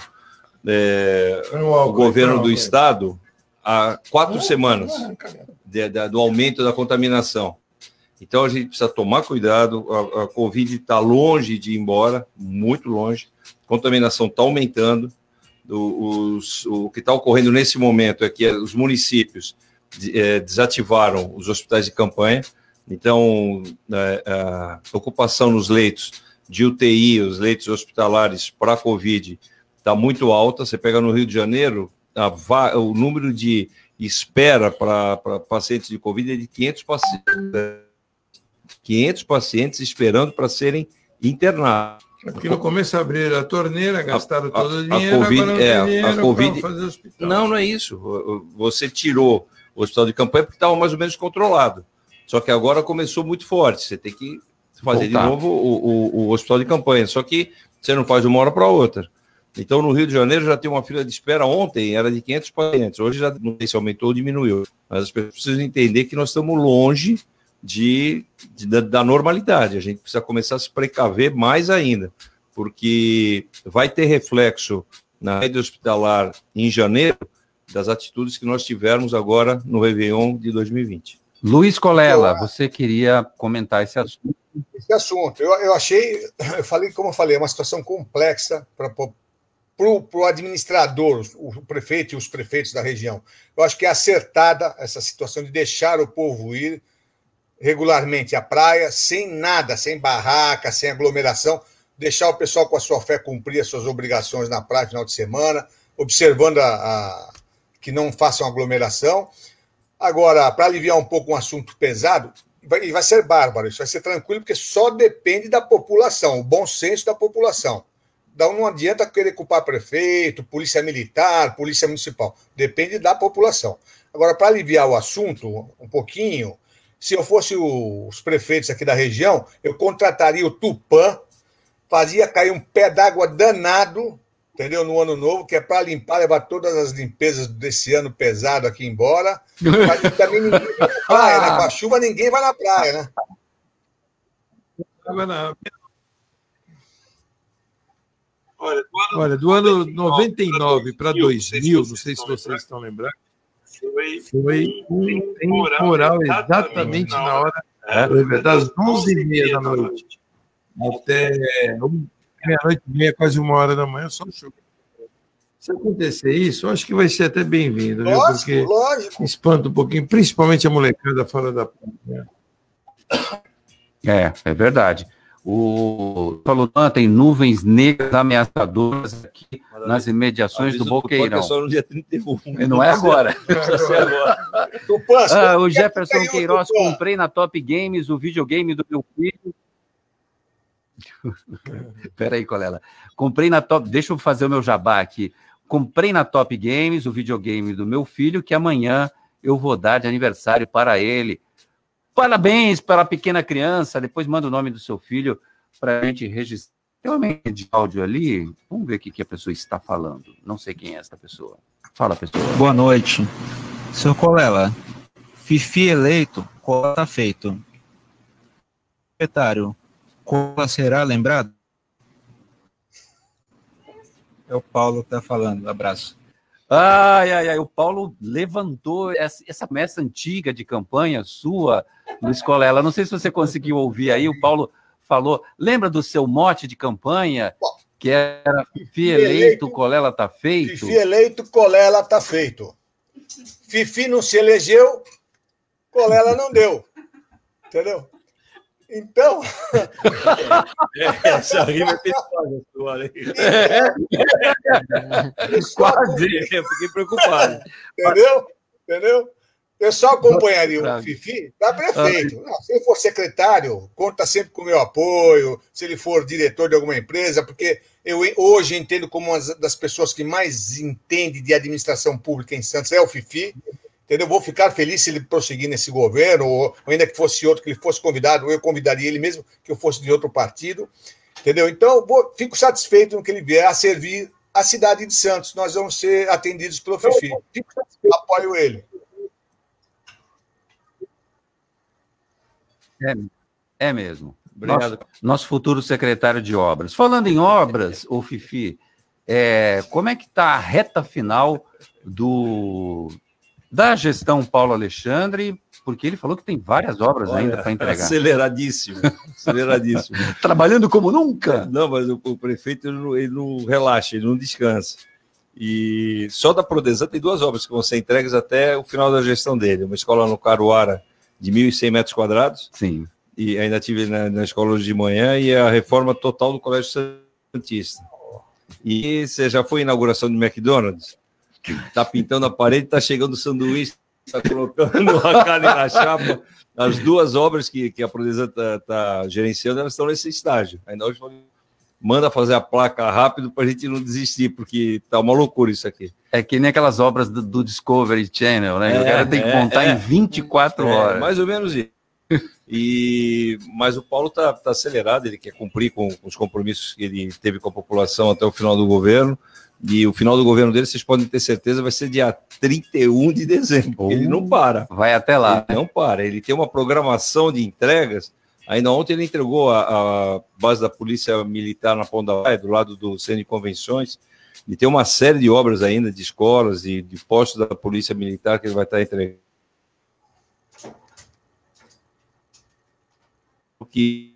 é, o governo do Estado há quatro semanas de- da- do aumento da contaminação. Então a gente precisa tomar cuidado. A, a Covid está longe de ir embora, muito longe. A contaminação está aumentando. O, os- o que está ocorrendo nesse momento é que os municípios eh, desativaram os hospitais de campanha. Então, eh, a ocupação nos leitos de UTI, os leitos hospitalares para Covid, está muito alta. Você pega no Rio de Janeiro, a o número de espera para pacientes de Covid é de 500 pacientes. 500 pacientes esperando para serem internados. Porque no começo abriram a torneira, gastaram A- todo o a dinheiro, Covid- agora não é, tem a dinheiro Covid- fazer hospital. Não, não é isso. Você tirou o hospital de campanha porque estava mais ou menos controlado. Só que agora começou muito forte. Você tem que fazer Voltar. de novo o, o- o hospital de campanha. Só que você não faz de uma hora para outra. Então, no Rio de Janeiro já tem uma fila de espera. Ontem era de 500 pacientes. Hoje já não sei se aumentou ou diminuiu. Mas as pessoas precisam entender que nós estamos longe de, de- da, da normalidade. A gente precisa começar a se precaver mais ainda, porque vai ter reflexo na rede hospitalar em janeiro das atitudes que nós tivemos agora no Réveillon de 2020. Luiz Colela, você queria comentar esse assunto. esse assunto. Eu, eu achei, eu falei, como eu falei, é uma situação complexa para o administrador, o, o prefeito e os prefeitos da região. Eu acho que é acertada essa situação de deixar o povo ir regularmente à praia, sem nada, sem barraca, sem aglomeração, deixar o pessoal com a sua fé cumprir as suas obrigações na praia final de semana, observando a, a- que não façam aglomeração. Agora, para aliviar um pouco um assunto pesado, vai, e vai ser bárbaro, isso vai ser tranquilo, porque só depende da população, o bom senso da população. Então não adianta querer culpar prefeito, polícia militar, polícia municipal. Depende da população. Agora, para aliviar o assunto um pouquinho, se eu fosse o- os prefeitos aqui da região, eu contrataria o Tupã, fazia cair um pé d'água danado, entendeu? No ano novo, que é para limpar, levar todas as limpezas desse ano pesado aqui embora. Mas também ninguém vai na praia, né? Com a chuva ninguém vai na praia, né? Olha, do ano, olha, do ano 99 para 2000, não sei se vocês estão lembrando, foi, foi um temporal exatamente na hora É? das 11h30 da noite até meia-noite e meia, quase uma hora da manhã, só chuva. Se acontecer isso, eu acho que vai ser até bem-vindo, viu? Porque lógico. espanta um pouquinho, principalmente a molecada fora da né? É, é verdade. O falou tem nuvens negras ameaçadoras aqui nas imediações do é Boqueirão. só no dia 31. E Não é agora. Precisa ser agora. Ah, o Jefferson caiu, Queiroz, Tupã? comprei na Top Games o videogame do meu filho. Peraí, Colela. Comprei na Top. Deixa eu fazer o meu jabá aqui. Comprei na Top Games o videogame do meu filho, que amanhã eu vou dar de aniversário para ele. Parabéns para a pequena criança. Depois manda o nome do seu filho para a gente registrar. Tem uma média de áudio ali. Vamos ver o que, que a pessoa está falando. Não sei quem é esta pessoa. Fala, pessoa. Boa noite. Seu Colela, Fifi eleito, cola tá feito. Secretário, cola será lembrado? É o Paulo que tá falando. Abraço. Ai, ai, ai, o Paulo levantou essa, essa messa antiga de campanha sua, Luiz Colela. Não sei se você conseguiu ouvir aí, o Paulo falou. Lembra do seu mote de campanha, que era Fifi eleito, Colela tá feito? Fifi eleito, Colela tá feito. Fifi não se elegeu, Colela não deu. Entendeu? Então. É, essa rima é perigosa, sua, né? Quase. Eu fiquei preocupado. Entendeu? Entendeu? Eu só acompanharia o Fifi para prefeito. Não, se ele for secretário, conta sempre com o meu apoio. Se ele for diretor de alguma empresa, porque eu hoje entendo como uma das pessoas que mais entende de administração pública em Santos é o Fifi. Entendeu? Vou ficar feliz se ele prosseguir nesse governo, ou ainda que fosse outro, que ele fosse convidado, ou eu convidaria ele mesmo que eu fosse de outro partido. Entendeu? Então, vou, fico satisfeito no que ele vier a servir a cidade de Santos. Nós vamos ser atendidos pelo Fifi. Apoio ele. É, é mesmo. Obrigado. Nosso, nosso futuro secretário de obras. Falando em obras, o Fifi, é, como é que está a reta final do da gestão Paulo Alexandre? Porque ele falou que tem várias obras Olha, ainda para entregar. Aceleradíssimo, aceleradíssimo. Trabalhando como nunca. Não, mas o, o prefeito ele não, ele não relaxa, ele não descansa. E só da Prodesan tem duas obras que vão ser entregues até o final da gestão dele. Uma escola no Caruara de 1.100 metros quadrados. Sim. E ainda tive na, na escola hoje de manhã e a reforma total do Colégio Santista. E você já foi à inauguração do McDonald's? Tá pintando a parede, tá chegando o sanduíche, tá colocando a carne na chapa. As duas obras que, que a Prodesan tá, tá gerenciando, elas estão nesse estágio. Ainda hoje falei, manda fazer a placa rápido para a gente não desistir, porque tá uma loucura isso aqui. É que nem aquelas obras do, do Discovery Channel, né? o cara tem que montar é. em 24 É, horas. mais ou menos isso. E, mas o Paulo está tá acelerado, ele quer cumprir com, com os compromissos que ele teve com a população até o final do governo. E o final do governo dele, vocês podem ter certeza, vai ser dia 31 de dezembro. Ele não para. Vai até lá. Ele não para. Ele tem uma programação de entregas. Ainda ontem ele entregou a, a base da Polícia Militar na Ponta Vaia, do lado do Centro de Convenções. E tem uma série de obras ainda, de escolas e de postos da Polícia Militar que ele vai estar entregando. Que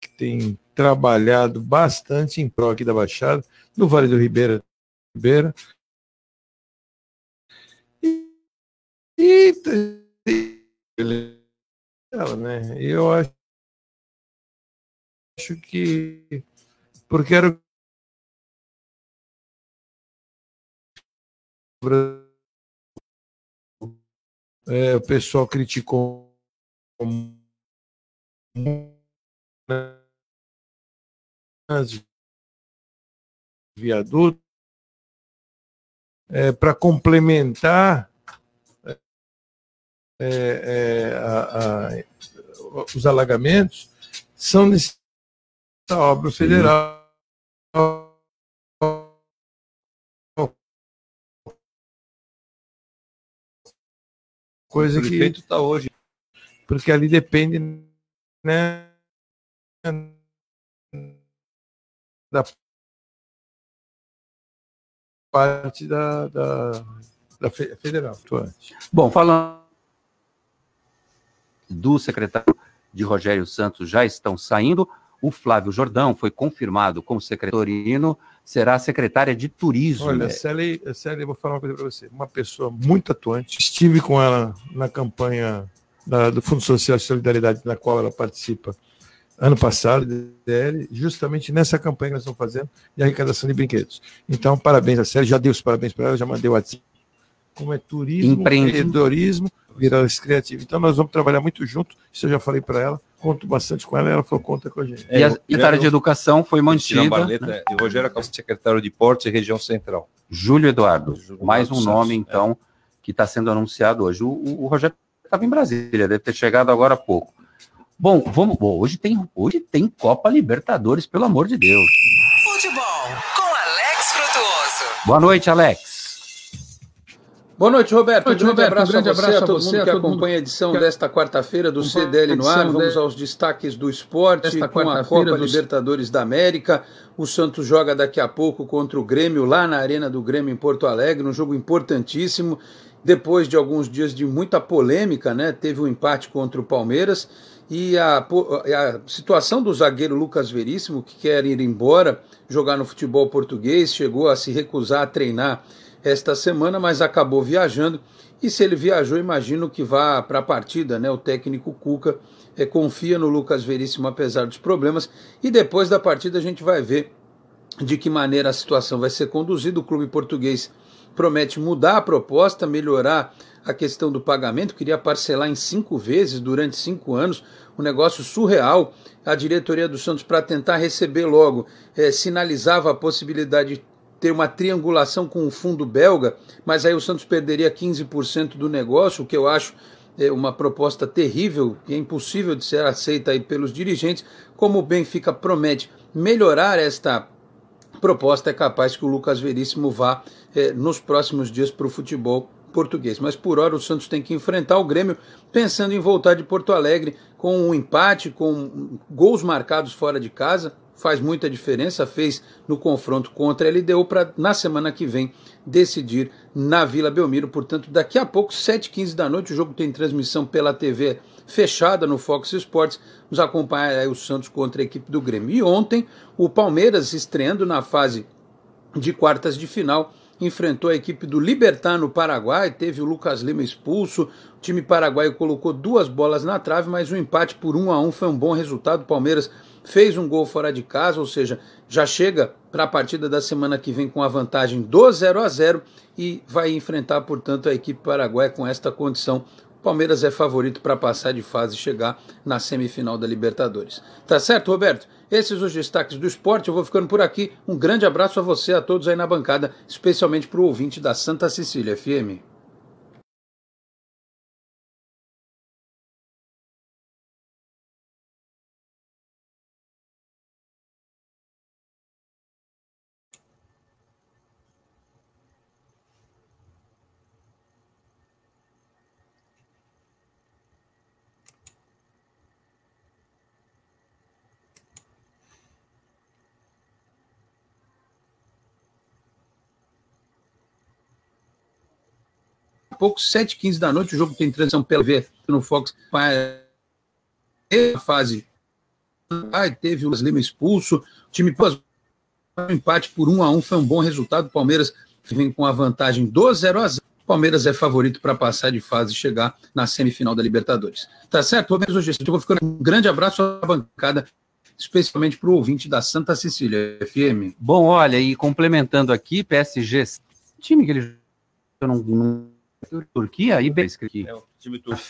que tem trabalhado bastante em prol aqui da Baixada, no Vale do Ribeira, Ribeira. E, e, ela, né? Eu acho, acho que porque era o é, o pessoal criticou viaduto é, para complementar é, é, a- a- os alagamentos são nessa obra federal. Coisa o que prefeito está hoje. porque ali depende né, da parte da, da, da fe- federal atuante. Bom, falando do secretário de Rogério Santos já estão saindo. O Flávio Jordão foi confirmado como secretorino, será secretária de turismo. Olha, né? Célia, Célia, eu vou falar uma coisa para você. Uma pessoa muito atuante. Estive com ela na campanha da- do Fundo Social de Solidariedade, na qual ela participa ano passado, DL, justamente nessa campanha que nós estamos fazendo de arrecadação de brinquedos. Então, parabéns a Célia. Já dei os parabéns para ela, já mandei o WhatsApp. Como é turismo, Empreende- empreendedorismo, virar esse criativo. Então, nós vamos trabalhar muito junto. Isso eu já falei para ela. Conto bastante com ela e ela falou: conta com a gente. E a secretária de Educação foi mantida. Barleta né? e Rogério Acabou, secretário de Portos e Região Central. Júlio Eduardo. Júlio mais Eduardo um nome, Santos, então, que está sendo anunciado hoje. O, o, o Rogério estava em Brasília, deve ter chegado agora há pouco. Bom, vamos. Bom, hoje tem, hoje tem Copa Libertadores, pelo amor de Deus. Futebol com Alex Frutuoso. Boa noite, Alex. Boa noite, Roberto. Boa noite, um grande Roberto. abraço, Um grande a você, abraço a todo mundo que todo mundo acompanha a edição desta quarta-feira do CDL no ar. Vamos aos destaques do esporte Desta com a Copa do- Libertadores da América. O Santos joga daqui a pouco contra o Grêmio lá na Arena do Grêmio em Porto Alegre, um jogo importantíssimo. Depois de alguns dias de muita polêmica, né? Teve um empate contra o Palmeiras e a, a situação do zagueiro Lucas Veríssimo, que quer ir embora jogar no futebol português, chegou a se recusar a treinar esta semana, mas acabou viajando. E se ele viajou, imagino que vá para a partida, né? O técnico Cuca eh, confia no Lucas Veríssimo apesar dos problemas. E depois da partida a gente vai ver de que maneira a situação vai ser conduzida. O clube português promete mudar a proposta, melhorar a questão do pagamento, queria parcelar em cinco vezes durante cinco anos, um negócio surreal. A diretoria do Santos, para tentar receber logo, eh, sinalizava a possibilidade de ter uma triangulação com o fundo belga, mas aí o Santos perderia 15% do negócio, o que eu acho é uma proposta terrível e é impossível de ser aceita aí pelos dirigentes. Como o Benfica promete melhorar esta proposta, é capaz que o Lucas Veríssimo vá eh, nos próximos dias para o futebol português. Mas por hora o Santos tem que enfrentar o Grêmio pensando em voltar de Porto Alegre com um empate, com gols marcados fora de casa. Faz muita diferença, fez no confronto contra a LDU para na semana que vem decidir na Vila Belmiro. Portanto, daqui a pouco, 7h15 da noite, o jogo tem transmissão pela TV fechada no Fox Sports. Vamos acompanhar aí o Santos contra a equipe do Grêmio. E ontem, o Palmeiras estreando na fase de quartas de final, enfrentou a equipe do Libertar no Paraguai, teve o Lucas Lima expulso, o time paraguaio colocou duas bolas na trave, mas o empate por 1 a 1 foi um bom resultado. O Palmeiras fez um gol fora de casa, ou seja, já chega para a partida da semana que vem com a vantagem do 0 a 0 e vai enfrentar, portanto, a equipe paraguaia com esta condição. O Palmeiras é favorito para passar de fase e chegar na semifinal da Libertadores. Tá certo, Roberto? Esses os destaques do esporte. Eu vou ficando por aqui. Um grande abraço a você, a todos aí na bancada, especialmente para o ouvinte da Santa Cecília FM. Pouco, 7h15 da noite, o jogo tem transmissão pela V no Fox. A fase. Ai, teve o Lima expulso. O time um empate por 1 a 1 foi um bom resultado. O Palmeiras vem com a vantagem do 0 a 0 o Palmeiras é favorito para passar de fase e chegar na semifinal da Libertadores. Tá certo? Roberto hoje eu vou ficando um grande abraço à bancada, especialmente para o ouvinte da Santa Cecília FM. Bom, olha, e complementando aqui, PSG, time que ele não, não Turquia, aí bem aqui. É o time turco.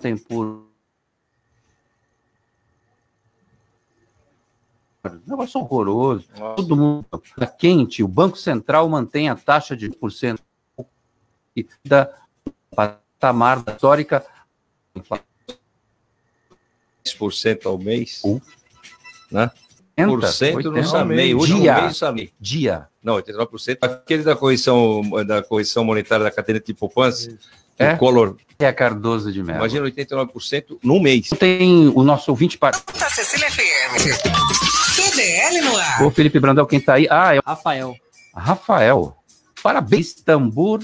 Tem por negócio horroroso. Nossa. Todo mundo tá quente. O Banco Central mantém a taxa de 1% e da patamar da histórica 10% ao mês. Né? Né? 80, Por cento no 80. SAMEI. O último Dia. mês SAMEI. Dia. Não, 89%. Aquele da correção, da correção monetária da caderneta de poupança, É? o Collor. É Cardoso de Mello. Imagina 89% no mês. Tem o nosso ouvinte para. Cecília FM. CDL no ar. Ô, Felipe Brandão, quem tá aí? Ah, é o Rafael. Rafael. Parabéns, Istambul.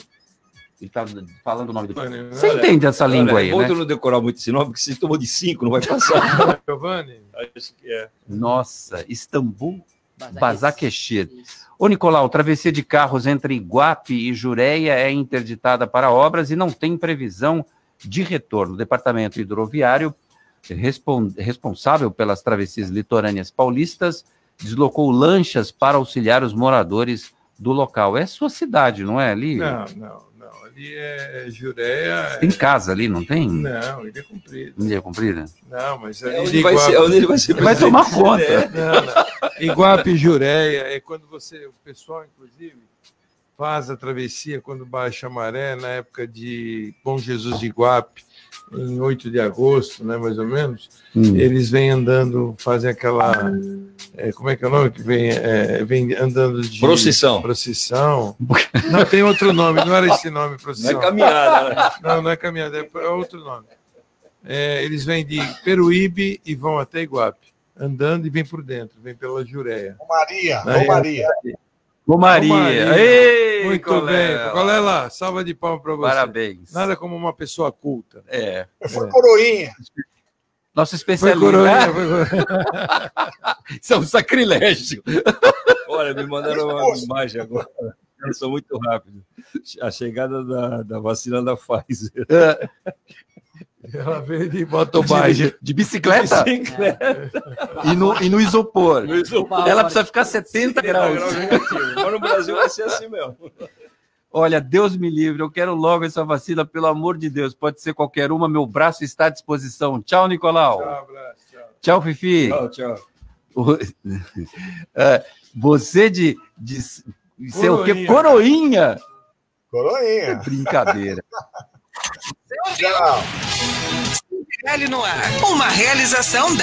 Ele tá falando o nome do. Você Olha, entende essa língua olha, aí, é bom né? tu não decorar muito esse nome, porque se tomou de 5, não vai passar. Giovanni? Acho que é. Nossa, Istambul, Bazaquexir. Ô, Nicolau, travessia de carros entre Iguape e Jureia é interditada para obras e não tem previsão de retorno. O Departamento Hidroviário, respon- responsável pelas travessias litorâneas paulistas, deslocou lanchas para auxiliar os moradores do local. É sua cidade, não é ali? Não, não, não. Ali é Jureia. Tem casa ali, não tem? Não, ele é comprido. Ilha comprida? Não, mas ali É onde de vai ser- Iguape- onde ele vai ser Vai tomar conta. É, não, não. Iguape e Jureia é quando você, o pessoal, inclusive, faz a travessia quando baixa a maré, na época de Bom Jesus de Iguape, em 8 de agosto, né, mais ou menos, Hum. eles vêm andando, fazem aquela. é, como é que é o nome que vem? É, vem andando de. Procissão. Procissão. Não, tem outro nome, não era esse nome, procissão. Não é caminhada, né? Não, não é caminhada, é outro nome. É, eles vêm de Peruíbe e vão até Iguape, andando e vêm por dentro, vêm pela Jureia. Maria, Aí, ô Maria. Ô Maria. Ei, Muito Colela. bem. Colela, salva de palmas para você. Parabéns. Nada como uma pessoa culta. É. Foi coroinha. Nosso Foi especialista. coroinha, foi coroinha. Isso é um sacrilégio. Olha, me mandaram uma imagem agora. Eu sou muito rápido. A chegada da, da vacina da Pfizer. Ela veio de motoboy. É. De, de bicicleta? Bicicleta. E no, e no isopor. No isopor. Ela precisa ficar 70 graus. Mas no Brasil vai ser assim mesmo. Olha, Deus me livre, eu quero logo essa vacina, pelo amor de Deus. Pode ser qualquer uma, meu braço está à disposição. Tchau, Nicolau. Tchau, abraço, tchau. Tchau, Fifi. Tchau, tchau. É, Você de, de ser o quê? Coroinha. Coroinha? Coroinha. Brincadeira. Tchau. CDL no ar. Uma realização da